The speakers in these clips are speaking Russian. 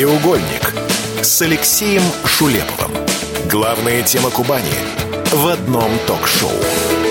«Краеугольник» с Алексеем Шулеповым. Главная тема Кубани в одном ток-шоу.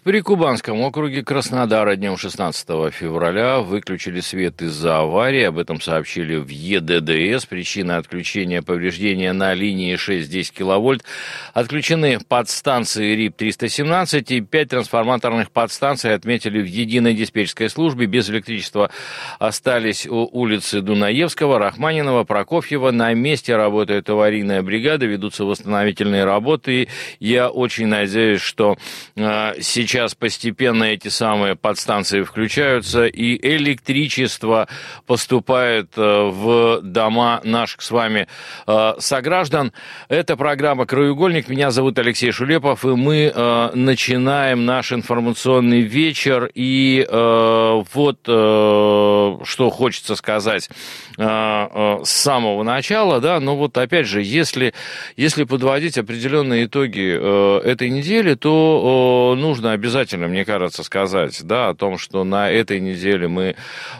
В Прикубанском округе Краснодара днем 16 февраля выключили свет из-за аварии. Об этом сообщили в ЕДДС. Причина отключения повреждения на линии 6-10 киловольт. Отключены подстанции РИП-317 и 5 трансформаторных подстанций отметили в единой диспетчерской службе. Без электричества остались у улицы Дунаевского, Рахманинова, Прокофьева. На месте работает аварийная бригада, ведутся восстановительные работы. Я очень надеюсь, что э, сейчас сейчас постепенно эти самые подстанции включаются, и электричество поступает э, в дома наших с вами э, сограждан. Это программа «Краеугольник». Меня зовут Алексей Шулепов, и мы э, начинаем наш информационный вечер. И вот что хочется сказать с самого начала, да, но вот опять же, если, если подводить определенные итоги этой недели, то нужно обязательно, мне кажется, сказать, да, о том, что на этой неделе мы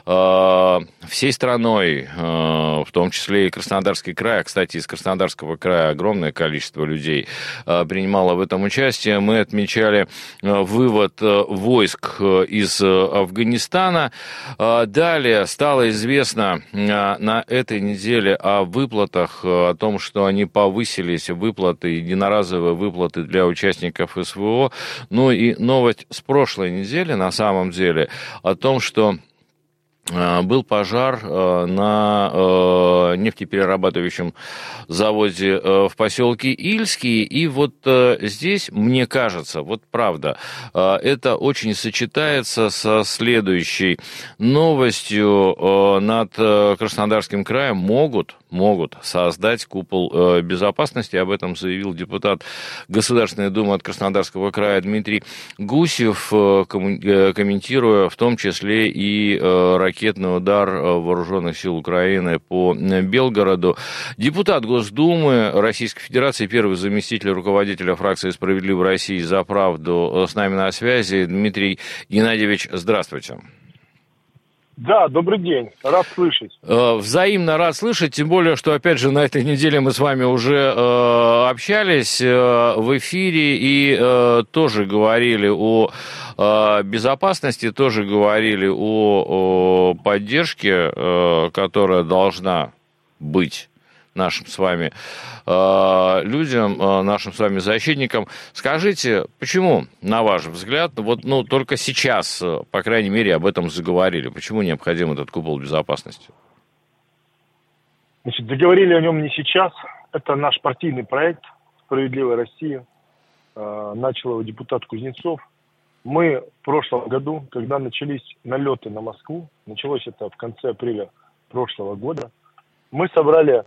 э, всей страной, э, в том числе и Краснодарский край, а, кстати, из Краснодарского края огромное количество людей э, принимало в этом участие, мы отмечали э, вывод э, войск э, из э, Афганистана. Э, далее стало известно э, на этой неделе о выплатах, э, о том, что они повысились, выплаты, единоразовые выплаты для участников СВО, ну и новость с прошлой недели, на самом деле, о том, что Э, был пожар э, на э, нефтеперерабатывающем заводе в поселке Ильский. И вот здесь, мне кажется, вот правда, это очень сочетается со следующей новостью. Над Краснодарским краем могут, могут создать купол безопасности. Об этом заявил депутат Государственной Думы от Краснодарского края Дмитрий Гусев, комментируя в том числе и ракетный удар э, вооруженных сил Украины по э, Белгороду. Депутат Госдумы Российской Федерации, первый заместитель руководителя фракции «Справедливой России за правду» э, с нами на связи. Дмитрий Геннадьевич, здравствуйте. Да, добрый день, рад слышать. Взаимно рад слышать, тем более, что, опять же, на этой неделе мы с вами уже э, общались э, в эфире и э, тоже говорили о Э, безопасности тоже говорили о, о поддержке, э, которая должна быть нашим с вами э, людям, нашим с вами защитникам. Скажите, почему, на ваш взгляд, вот ну, только сейчас, по крайней мере, об этом заговорили? Почему необходим этот купол безопасности? Значит, заговорили о нем не сейчас. Это наш партийный проект «Справедливая Россия». Начал его депутат Кузнецов. Мы в прошлом году, когда начались налеты на Москву, началось это в конце апреля прошлого года, мы собрали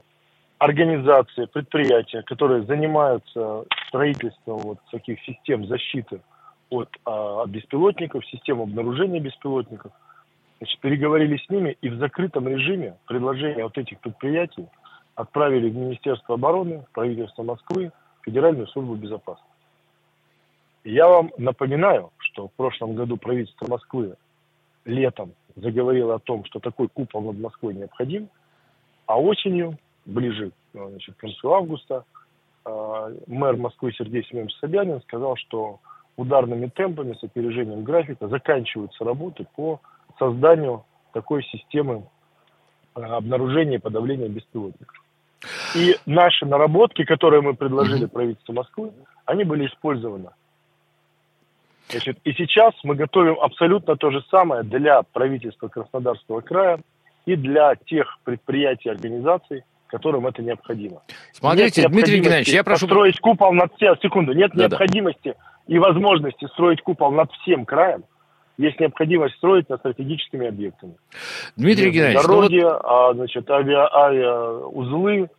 организации, предприятия, которые занимаются строительством вот таких систем защиты от а, беспилотников, систем обнаружения беспилотников. Значит, переговорили с ними и в закрытом режиме предложения вот этих предприятий отправили в Министерство обороны, в правительство Москвы, Федеральную службу безопасности. Я вам напоминаю, что в прошлом году правительство Москвы летом заговорило о том, что такой купол над Москвой необходим, а осенью, ближе значит, к концу августа, э, мэр Москвы Сергей Семенович Собянин сказал, что ударными темпами, с опережением графика заканчиваются работы по созданию такой системы э, обнаружения и подавления беспилотников. И наши наработки, которые мы предложили правительству Москвы, они были использованы. Значит, и сейчас мы готовим абсолютно то же самое для правительства Краснодарского края и для тех предприятий и организаций, которым это необходимо. Смотрите, нет Дмитрий Геннадьевич, я прошу... Строить купол над всем... Секунду. Нет да, необходимости и возможности строить купол над всем краем. Есть необходимость строить над стратегическими объектами. Дмитрий Геннадьевич, дороги, ну вот... а, значит, авиа, авиаузлы,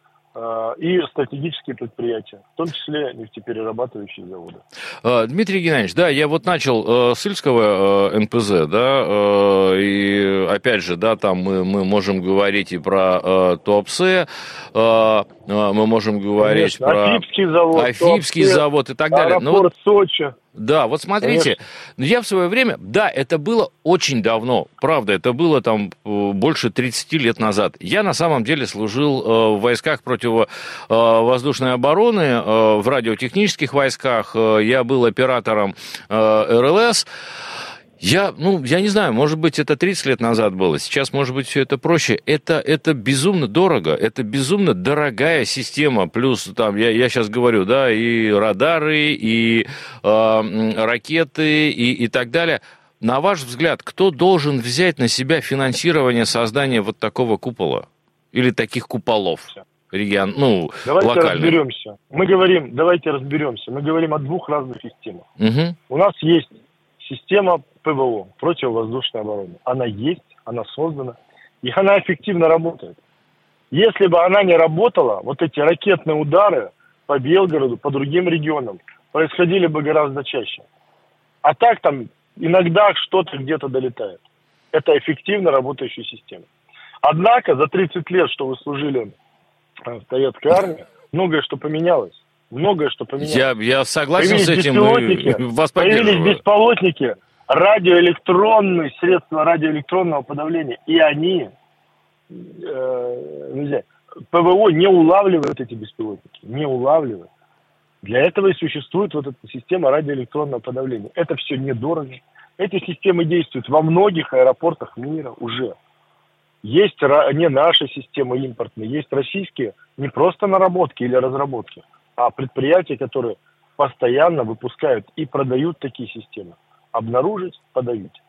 и стратегические предприятия, в том числе нефтеперерабатывающие заводы. Э, Дмитрий Геннадьевич, да, я вот начал э, с Ильского НПЗ, да, и опять же, да, там мы, мы можем говорить и про Туапсе, мы можем говорить Конечно, про Афипский завод, Афипский Туапсе, завод и так далее. Аэропорт Но вот... Сочи. Да, вот смотрите, Конечно. я в свое время, да, это было очень давно, правда, это было там э, больше 30 лет назад. Я на самом деле служил э, в войсках противовоздушной обороны, в радиотехнических войсках, я был оператором РЛС. Я, ну, я не знаю, может быть, это 30 лет назад было, сейчас, может быть, все это проще. Это, это безумно дорого, это безумно дорогая система, плюс там, я, я сейчас говорю, да, и радары, и э, ракеты, и, и так далее. На ваш взгляд, кто должен взять на себя финансирование создания вот такого купола? Или таких куполов? регион, ну, давайте локальных. разберемся. Мы говорим, давайте разберемся. Мы говорим о двух разных системах. Угу. У нас есть система ПВО, противовоздушной обороны. Она есть, она создана, и она эффективно работает. Если бы она не работала, вот эти ракетные удары по Белгороду, по другим регионам происходили бы гораздо чаще. А так там иногда что-то где-то долетает. Это эффективно работающая система. Однако за 30 лет, что вы служили в советской армии, многое что поменялось. Многое что поменялось. Я, я согласен появились с этим. Беспилотники, вас появились беспилотники, радиоэлектронные средства радиоэлектронного подавления, и они, э, нельзя, ПВО не улавливают эти беспилотники, не улавливают. Для этого и существует вот эта система радиоэлектронного подавления. Это все недорого. Эти системы действуют во многих аэропортах мира уже. Есть не наши системы импортные, есть российские не просто наработки или разработки, а предприятия, которые постоянно выпускают и продают такие системы обнаружить, подавить.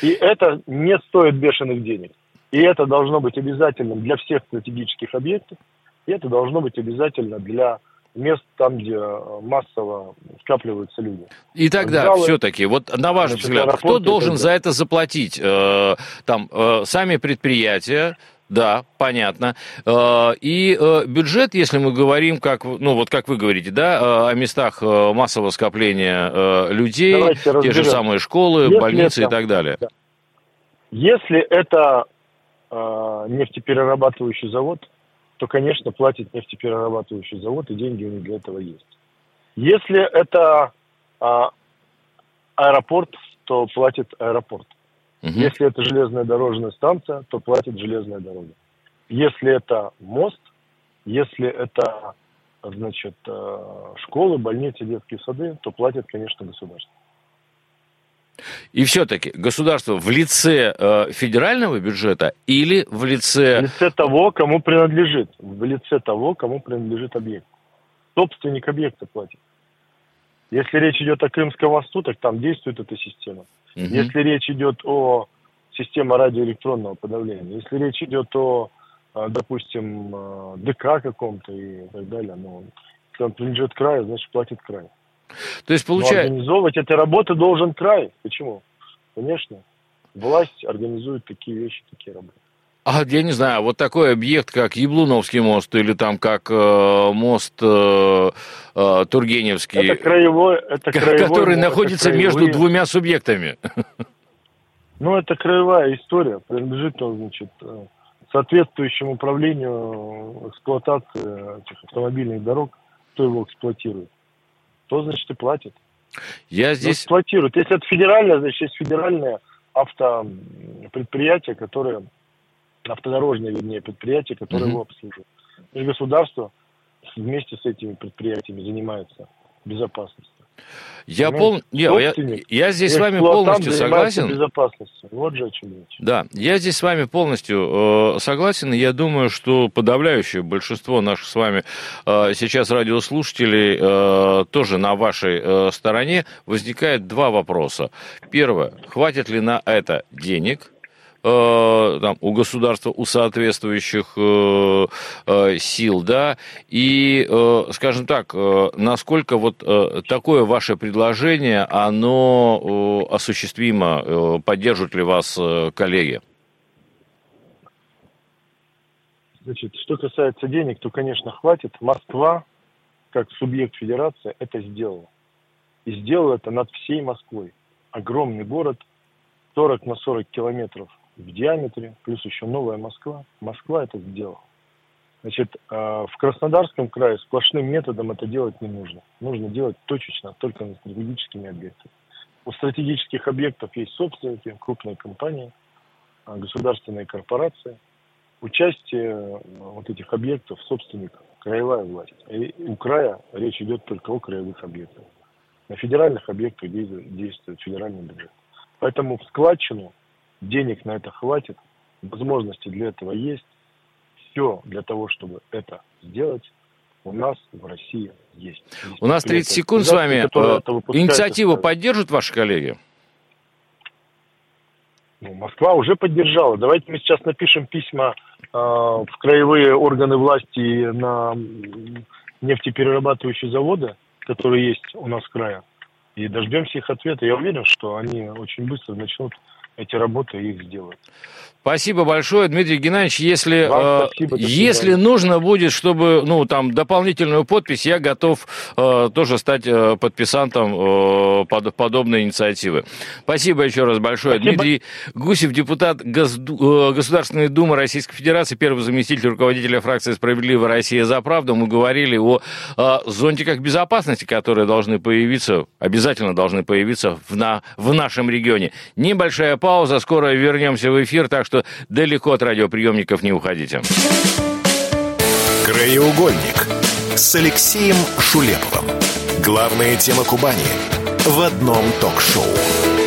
И это не стоит бешеных денег. И это должно быть обязательным для всех стратегических объектов. И это должно быть обязательно для мест там, где массово скапливаются люди. И тогда Залы, все-таки, вот на ваш взгляд, кто должен за это заплатить? Э, там э, сами предприятия, да, понятно. Э, и э, бюджет, если мы говорим, как, ну вот как вы говорите, да, э, о местах массового скопления людей, Давайте те же самые школы, если больницы это, и так далее. Да. Если это э, нефтеперерабатывающий завод, то, конечно, платит нефтеперерабатывающий завод, и деньги у них для этого есть. Если это э, аэропорт, то платит аэропорт. Угу. Если это железная дорожная станция, то платит железная дорога. Если это мост, если это значит, э, школы, больницы, детские сады, то платит, конечно, государство. И все-таки государство в лице э, федерального бюджета или в лице... В лице того, кому принадлежит. В лице того, кому принадлежит объект. Собственник объекта платит. Если речь идет о Крымском мосту, так там действует эта система. Угу. Если речь идет о системе радиоэлектронного подавления, если речь идет о, а, допустим, а, ДК каком-то и так далее, ну, если он принадлежит краю, значит платит край. То есть получается... организовывать эти работы должен край. Почему? Конечно. Власть организует такие вещи, такие работы. А я не знаю, вот такой объект, как Яблуновский мост или там как э, мост э, э, Тургеневский, это краевой, это краевой который мост, находится краевые... между двумя субъектами. Ну, это краевая история, принадлежит он, значит, э, соответствующему управлению эксплуатации этих автомобильных дорог, кто его эксплуатирует. То, значит, и платит. Я здесь... эксплуатирует. Если это федеральное, значит, есть федеральное автопредприятие, которое автодорожные, вернее, предприятия, которые угу. его обслуживают. И государство вместе с этими предприятиями занимается безопасностью. Я, пол... я, я, я здесь с вами полностью согласен. Безопасностью. Вот же о чем речь. Да, я здесь с вами полностью э, согласен, я думаю, что подавляющее большинство наших с вами э, сейчас радиослушателей э, тоже на вашей э, стороне. Возникает два вопроса. Первое, хватит ли на это денег? Э, там, у государства, у соответствующих э, э, сил, да, и, скажем так, насколько вот такое ваше предложение, оно осуществимо, поддержат ли вас коллеги? Значит, что касается денег, то, конечно, хватит. Москва, как субъект федерации, это сделала. И сделала это над всей Москвой. Огромный город, 40 на 40 километров в диаметре, плюс еще новая Москва. Москва это сделала. Значит, в Краснодарском крае сплошным методом это делать не нужно. Нужно делать точечно, только на стратегическими объектами. У стратегических объектов есть собственники, крупные компании, государственные корпорации. Участие вот этих объектов собственников краевая власть. И у края речь идет только о краевых объектах. На федеральных объектах действует федеральный бюджет. Поэтому в складчину денег на это хватит, возможности для этого есть. Все для того, чтобы это сделать, у нас в России есть. У нас 30 секунд с вами. Э, инициативу поддержат ваши коллеги? Ну, Москва уже поддержала. Давайте мы сейчас напишем письма э, в краевые органы власти на нефтеперерабатывающие заводы, которые есть у нас в крае, и дождемся их ответа. Я уверен, что они очень быстро начнут эти работы и их сделают. Спасибо большое, Дмитрий Геннадьевич. Если, э, спасибо, если нужно будет, чтобы, ну, там, дополнительную подпись, я готов э, тоже стать э, подписантом э, под, подобной инициативы. Спасибо еще раз большое. Спасибо. Дмитрий Гусев, депутат Госду... Э, Государственной Думы Российской Федерации, первый заместитель руководителя фракции «Справедливая Россия за правду». Мы говорили о э, зонтиках безопасности, которые должны появиться, обязательно должны появиться в, на... в нашем регионе. Небольшая пауза, скоро вернемся в эфир, так что далеко от радиоприемников не уходите. Краеугольник с Алексеем Шулеповым. Главная тема Кубани в одном ток-шоу.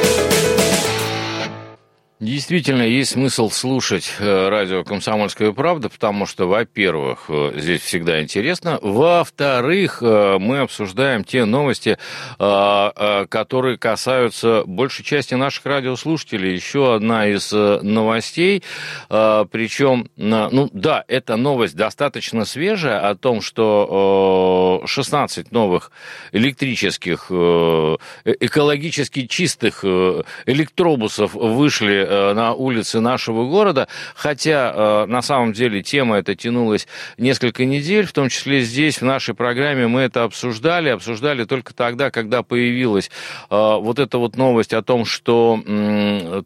Действительно, есть смысл слушать э, радио «Комсомольская правда», потому что, во-первых, э, здесь всегда интересно, во-вторых, э, мы обсуждаем те новости, которые касаются большей части наших радиослушателей. Еще одна из новостей, причем, ну да, эта новость достаточно свежая о том, что 16 новых электрических, экологически чистых электробусов вышли Э, на улицы нашего города, хотя э, на самом деле тема эта тянулась несколько недель, в том числе здесь, в нашей программе, мы это обсуждали, обсуждали только тогда, когда появилась э, вот эта вот новость о том, что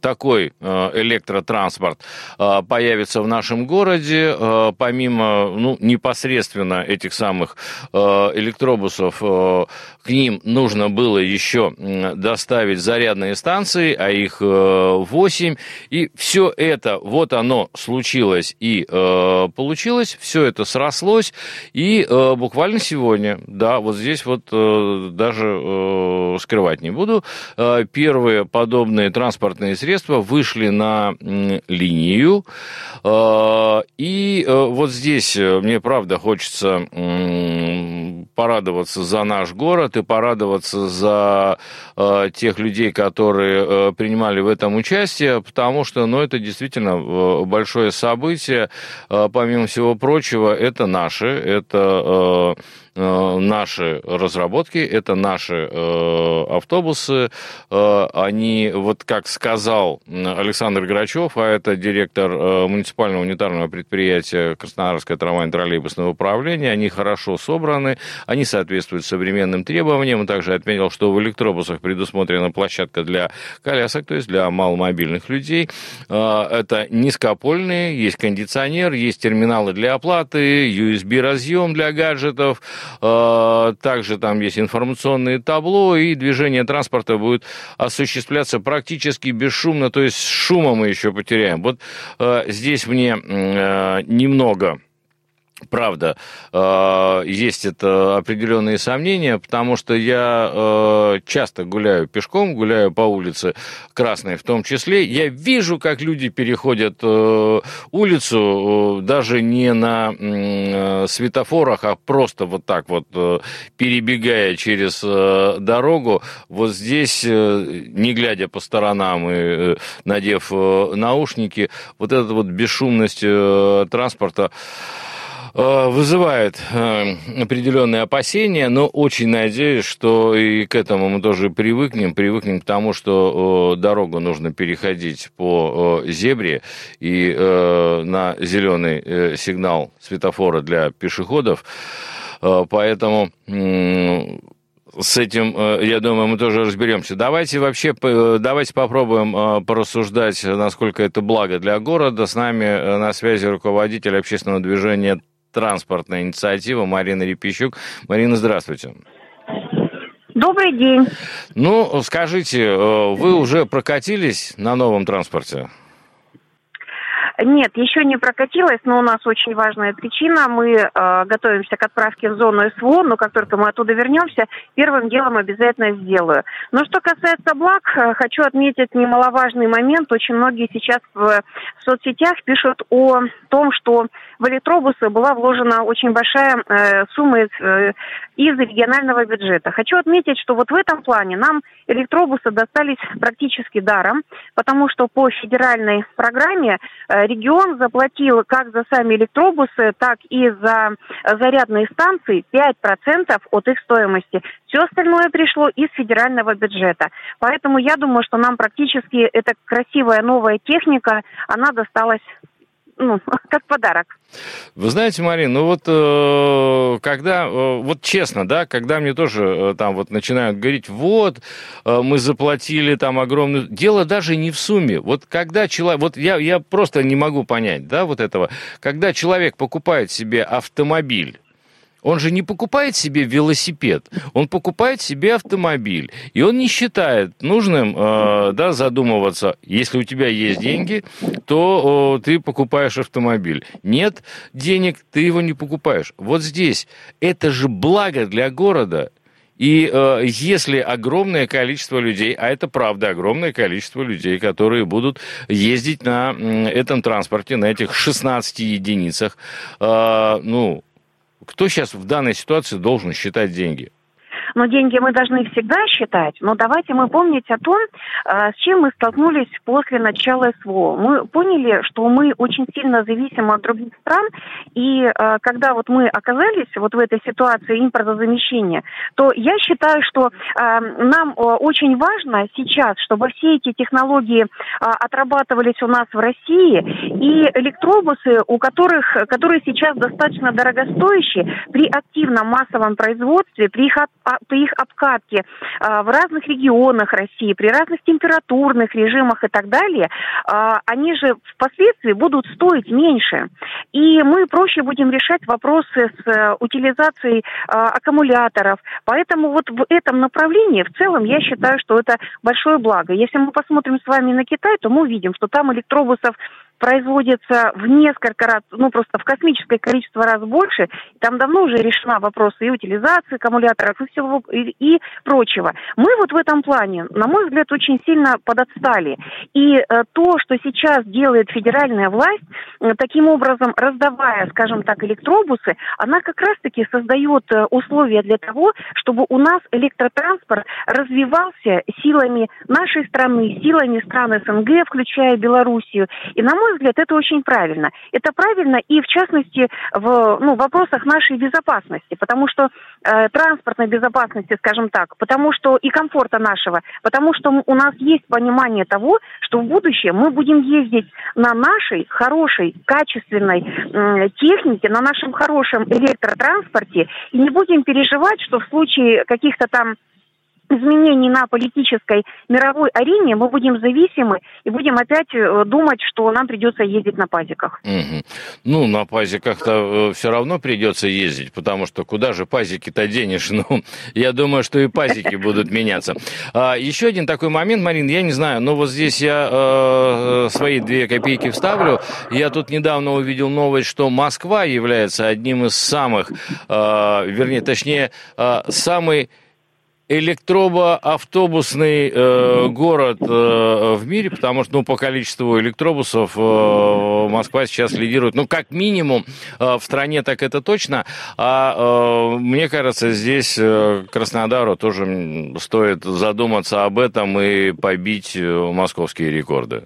такой электротранспорт появится в нашем городе, помимо ну, непосредственно этих самых электробусов, к ним нужно было еще доставить зарядные станции, а их 8, 8. И все это, вот оно случилось и э, получилось, все это срослось. И э, буквально сегодня, да, вот здесь вот э, даже э, скрывать не буду, э, первые подобные транспортные средства вышли на э, линию. Э, и э, вот здесь э, мне правда хочется э, порадоваться за наш город и порадоваться за э, тех людей, которые э, принимали в этом участие потому что, ну, это действительно э, большое событие. Э, помимо всего прочего, это наши, это э, наши разработки, это наши э, автобусы. Э, они, вот как сказал Александр Грачев, а это директор муниципального унитарного предприятия Краснодарское трамвайно-троллейбусное управление, они хорошо собраны, они соответствуют современным требованиям. Он также отметил, что в электробусах предусмотрена площадка для колясок, то есть для маломобильных людей. Это низкопольные, есть кондиционер, есть терминалы для оплаты, USB-разъем для гаджетов, Э, также там есть информационные табло, и движение транспорта будет осуществляться практически бесшумно, то есть шума мы еще потеряем. Вот э, здесь мне э, немного Правда, э, есть это определенные сомнения, потому что я э, часто гуляю пешком, гуляю по улице Красной в том числе. Я вижу, как люди переходят э, улицу даже не на светофорах, а просто вот так вот перебегая через дорогу. Вот здесь, не глядя по сторонам и надев наушники, вот эта вот бесшумность транспорта вызывает э, определенные опасения, но очень надеюсь, что и к этому мы тоже привыкнем, привыкнем к тому, что дорогу нужно переходить по зебре и э, на зеленый сигнал светофора для пешеходов. Поэтому с этим, я думаю, мы тоже разберемся. Давайте вообще, давайте попробуем порассуждать, насколько это благо для города. С нами на связи руководитель общественного движения транспортная инициатива Марина Репищук. Марина, здравствуйте. Добрый день. Ну, скажите, э, вы уже прокатились на новом транспорте? Нет, еще не прокатилась, но у нас очень важная причина. Мы э, готовимся к отправке в зону СВО, но как только мы оттуда вернемся, первым делом обязательно сделаю. Но что касается благ, э, хочу отметить немаловажный момент. Очень многие сейчас в соцсетях пишут о том, что в электробусы была вложена очень большая э, сумма из, э, из регионального бюджета. Хочу отметить, что вот в этом плане нам электробусы достались практически даром, потому что по федеральной программе э, регион заплатил как за сами электробусы, так и за зарядные станции 5% от их стоимости. Все остальное пришло из федерального бюджета. Поэтому я думаю, что нам практически эта красивая новая техника, она досталась ну, как подарок. Вы знаете, Марин, ну вот э, когда, э, вот честно, да, когда мне тоже э, там вот начинают говорить, вот, э, мы заплатили там огромную... Дело даже не в сумме. Вот когда человек... Вот я, я просто не могу понять, да, вот этого. Когда человек покупает себе автомобиль, он же не покупает себе велосипед, он покупает себе автомобиль. И он не считает нужным э, да, задумываться, если у тебя есть деньги, то э, ты покупаешь автомобиль. Нет денег, ты его не покупаешь. Вот здесь это же благо для города. И э, если огромное количество людей, а это правда огромное количество людей, которые будут ездить на этом транспорте, на этих 16 единицах, э, ну, кто сейчас в данной ситуации должен считать деньги? Но деньги мы должны всегда считать. Но давайте мы помнить о том, э, с чем мы столкнулись после начала СВО. Мы поняли, что мы очень сильно зависим от других стран, и э, когда вот мы оказались вот в этой ситуации импортозамещения, то я считаю, что э, нам очень важно сейчас, чтобы все эти технологии отрабатывались у нас в России, и электробусы, у которых, которые сейчас достаточно дорогостоящие, при активном массовом производстве, при их при их обкатке а, в разных регионах России, при разных температурных режимах и так далее, а, они же впоследствии будут стоить меньше. И мы проще будем решать вопросы с э, утилизацией а, аккумуляторов. Поэтому вот в этом направлении в целом я считаю, что это большое благо. Если мы посмотрим с вами на Китай, то мы увидим, что там электробусов производится в несколько раз, ну просто в космическое количество раз больше. Там давно уже решена вопрос и утилизации аккумуляторов, и всего и, и прочего. Мы вот в этом плане, на мой взгляд, очень сильно подотстали. И э, то, что сейчас делает федеральная власть, э, таким образом раздавая, скажем так, электробусы, она как раз-таки создает э, условия для того, чтобы у нас электротранспорт развивался силами нашей страны, силами стран СНГ, включая Белоруссию. И, на мой мой взгляд, это очень правильно. Это правильно и, в частности, в ну, вопросах нашей безопасности, потому что э, транспортной безопасности, скажем так, потому что и комфорта нашего, потому что у нас есть понимание того, что в будущем мы будем ездить на нашей хорошей, качественной э, технике, на нашем хорошем электротранспорте и не будем переживать, что в случае каких-то там изменений на политической мировой арене мы будем зависимы и будем опять э, думать, что нам придется ездить на пазиках. Угу. Ну, на пазиках-то э, все равно придется ездить, потому что куда же пазики-то денешь? Ну, я думаю, что и пазики будут меняться. А, еще один такой момент, Марин, я не знаю, но вот здесь я э, свои две копейки вставлю. Я тут недавно увидел новость, что Москва является одним из самых, э, вернее, точнее, э, самый электробоавтобусный э, город э, в мире, потому что, ну, по количеству электробусов э, Москва сейчас лидирует, ну, как минимум э, в стране, так это точно. А э, мне кажется, здесь э, Краснодару тоже стоит задуматься об этом и побить э, московские рекорды.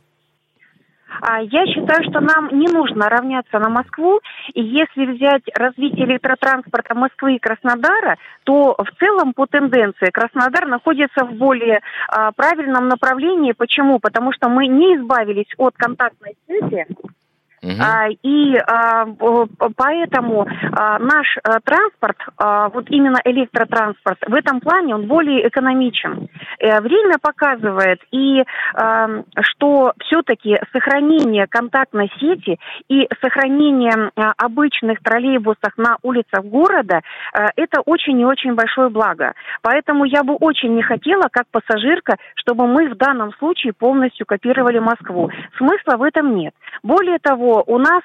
А я считаю, что нам не нужно равняться на Москву. И если взять развитие электротранспорта Москвы и Краснодара, то в целом по тенденции Краснодар находится в более а, правильном направлении. Почему? Потому что мы не избавились от контактной связи Угу. И поэтому наш транспорт, вот именно электротранспорт, в этом плане он более экономичен. Э, время показывает, и что все-таки сохранение контактной сети и сохранение обычных троллейбусов на улицах города э, – это очень и очень большое благо. Поэтому я бы очень не хотела, как пассажирка, чтобы мы в данном случае полностью копировали Москву. Смысла в этом нет. Более того, у нас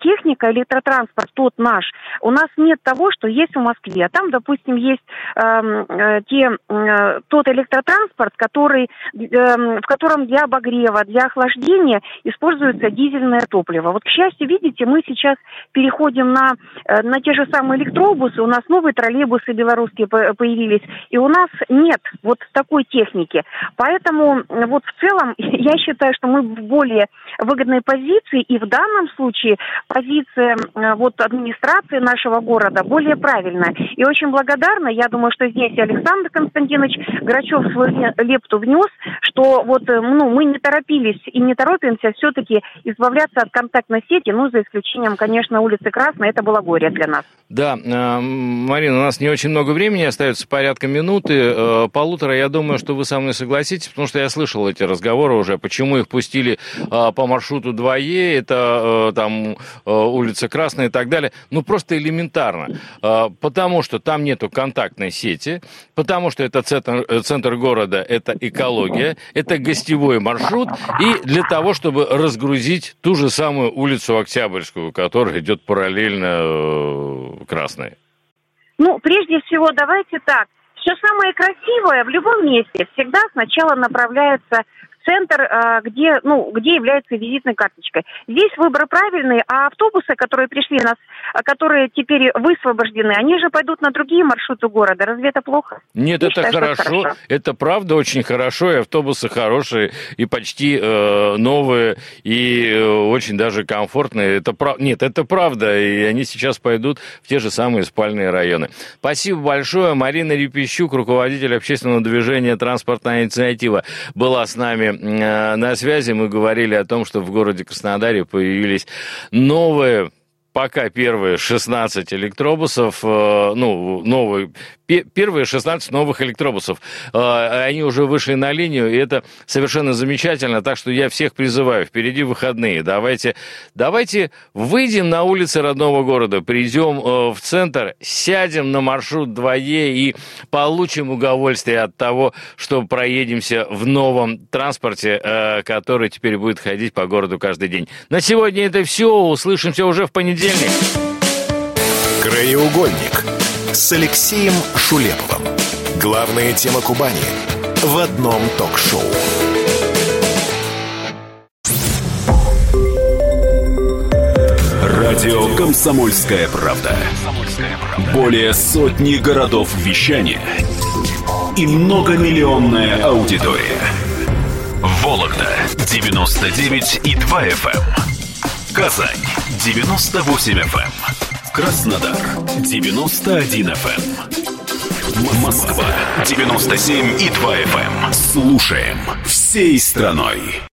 техника, электротранспорт, тот наш, у нас нет того, что есть в Москве. Там, допустим, есть эм, э, те, э, тот электротранспорт, который, э, в котором для обогрева, для охлаждения используется дизельное топливо. Вот, к счастью, видите, мы сейчас переходим на, э, на те же самые электробусы, у нас новые троллейбусы белорусские появились, и у нас нет вот такой техники. Поэтому вот в целом я считаю, что мы в более выгодной позиции, и в данном случае позиция э, вот администрации нашего города более правильная. И очень благодарна, я думаю, что здесь Александр Константинович Грачев свою лепту внес, что вот э, ну, мы не торопились и не торопимся все-таки избавляться от контактной сети, ну, за исключением, конечно, улицы Красной, это было горе для нас. Да, э, Марина, у нас не очень много времени, остается порядка минуты, полутора. Я думаю, что вы со мной согласитесь, потому что я слышал эти разговоры уже, почему их пустили по маршруту 2Е, это там улица Красная и так далее. Ну, просто элементарно. Потому что там нету контактной сети, потому что это центр, э, центр города, это экология, это гостевой маршрут, и для того, чтобы разгрузить ту же самую улицу Октябрьскую, которая идет параллельно э, Красной. Ну, прежде всего, давайте так. Все самое красивое в любом месте всегда сначала направляется центр, а, где, ну, где является визитной карточкой. Здесь выбор правильный, а автобусы, которые пришли нас, а, которые теперь высвобождены, они же пойдут на другие маршруты города. Разве это плохо? Нет, Я это считаю, хорошо. хорошо. Это правда очень хорошо, и автобусы хорошие, и почти э, новые, и э, очень даже комфортные. Это прав... Нет, это правда, и они сейчас пойдут в те же самые спальные районы. Спасибо большое. Марина Репищук, руководитель общественного движения «Транспортная инициатива», была с нами Э, на связи. Мы говорили о том, что в городе Краснодаре появились новые пока первые 16 электробусов, э, ну, новые, первые 16 новых электробусов. Э, они уже вышли на линию, и это совершенно замечательно, так что я всех призываю, впереди выходные, давайте, давайте выйдем на улицы родного города, придем э, в центр, сядем на маршрут 2Е и получим удовольствие от того, что проедемся в новом транспорте, который теперь будет ходить по городу каждый день. На сегодня это все, услышимся уже в понедельник. Краеугольник с Алексеем Шулеповым. Главная тема Кубани в одном ток-шоу. Радио «Комсомольская правда». Более сотни городов вещания и многомиллионная аудитория. Вологда 99 и 2 FM. Казань 98 FM. Краснодар 91 FM. Эм. Москва 97 и 2 FM. Эм. Слушаем всей страной.